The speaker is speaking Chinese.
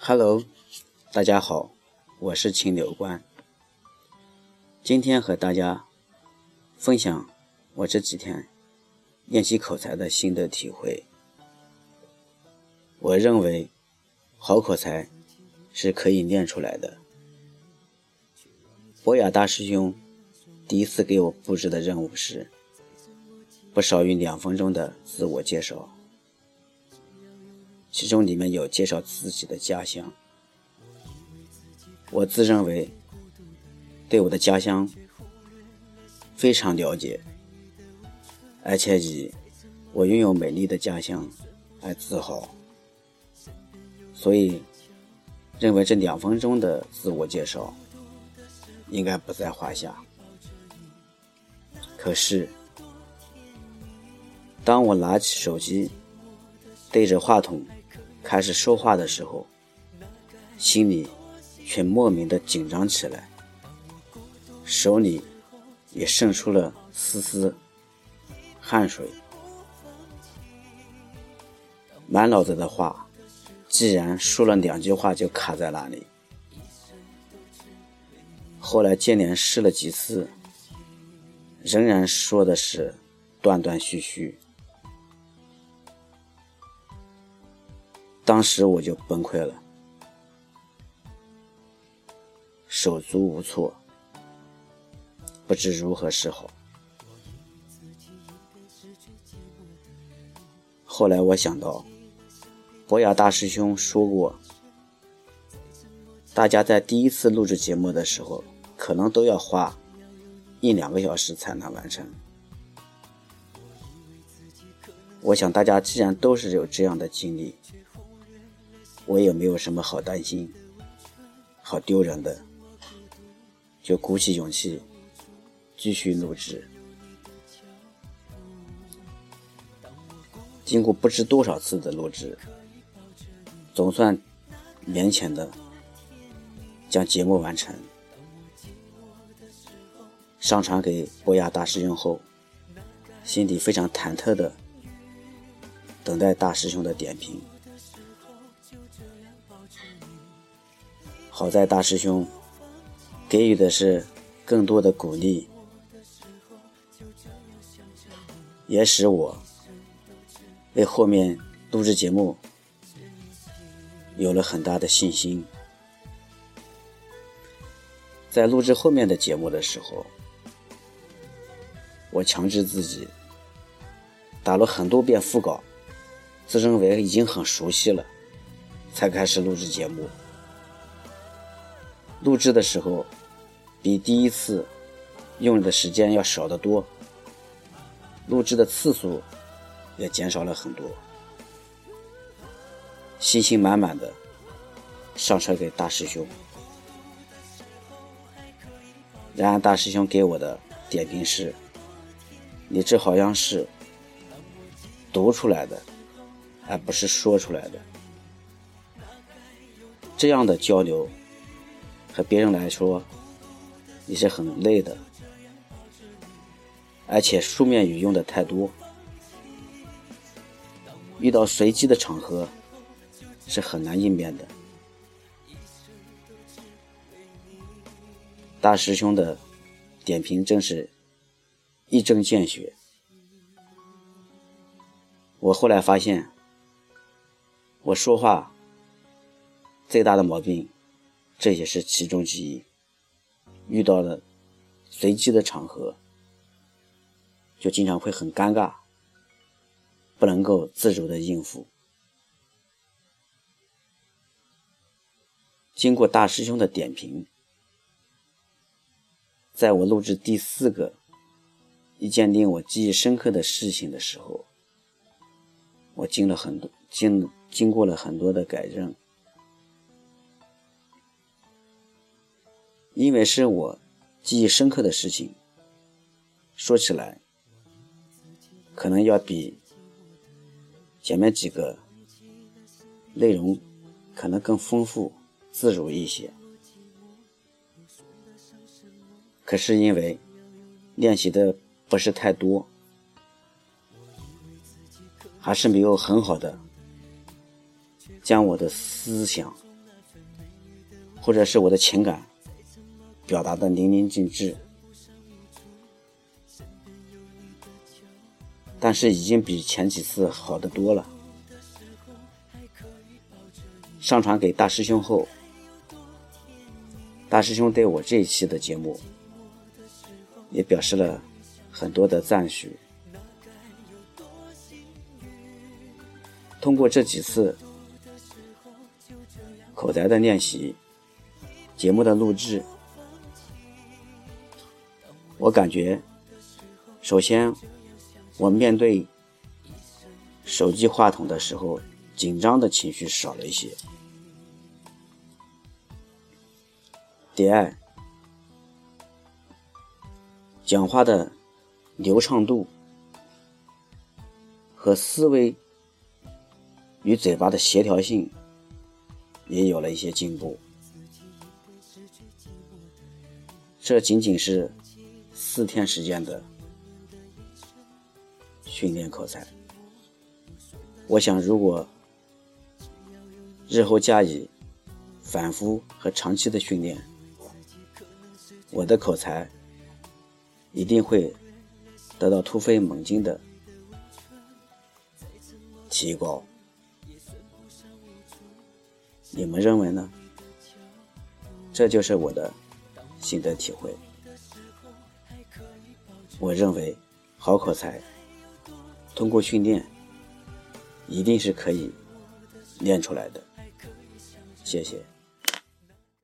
Hello，大家好，我是秦柳关。今天和大家分享我这几天练习口才的心得体会。我认为好口才是可以练出来的。博雅大师兄第一次给我布置的任务是不少于两分钟的自我介绍。其中里面有介绍自己的家乡，我自认为对我的家乡非常了解，而且以我拥有美丽的家乡而自豪，所以认为这两分钟的自我介绍应该不在话下。可是，当我拿起手机，对着话筒。开始说话的时候，心里却莫名的紧张起来，手里也渗出了丝丝汗水，满脑子的话，既然说了两句话就卡在那里。后来接连试了几次，仍然说的是断断续续。当时我就崩溃了，手足无措，不知如何是好。后来我想到，博雅大师兄说过，大家在第一次录制节目的时候，可能都要花一两个小时才能完成。我想大家既然都是有这样的经历。我也没有什么好担心、好丢人的，就鼓起勇气继续录制。经过不知多少次的录制，总算勉强的将节目完成，上传给博雅大师兄后，心里非常忐忑的等待大师兄的点评。好在大师兄给予的是更多的鼓励，也使我为后面录制节目有了很大的信心。在录制后面的节目的时候，我强制自己打了很多遍副稿，自认为已经很熟悉了，才开始录制节目。录制的时候，比第一次用的时间要少得多，录制的次数也减少了很多，信心满满的上车给大师兄。然而大师兄给我的点评是：“你这好像是读出来的，而不是说出来的。”这样的交流。和别人来说，你是很累的，而且书面语用的太多，遇到随机的场合是很难应变的。大师兄的点评真是一针见血。我后来发现，我说话最大的毛病。这也是其中之一。遇到了随机的场合，就经常会很尴尬，不能够自如的应付。经过大师兄的点评，在我录制第四个一件令我记忆深刻的事情的时候，我经了很多经经过了很多的改正。因为是我记忆深刻的事情，说起来可能要比前面几个内容可能更丰富、自如一些。可是因为练习的不是太多，还是没有很好的将我的思想或者是我的情感表达的淋漓尽致，但是已经比前几次好得多了。上传给大师兄后，大师兄对我这一期的节目也表示了很多的赞许。通过这几次口才的练习，节目的录制，我感觉，首先，我面对手机话筒的时候，紧张的情绪少了一些。第二，讲话的流畅度和思维与嘴巴的协调性也有了一些进步。这仅仅是四天时间的训练口才。我想，如果日后加以反复和长期的训练，我的口才一定会得到突飞猛进的提高。你们认为呢？这就是我的心得体会。我认为好口才通过训练一定是可以练出来的。谢谢。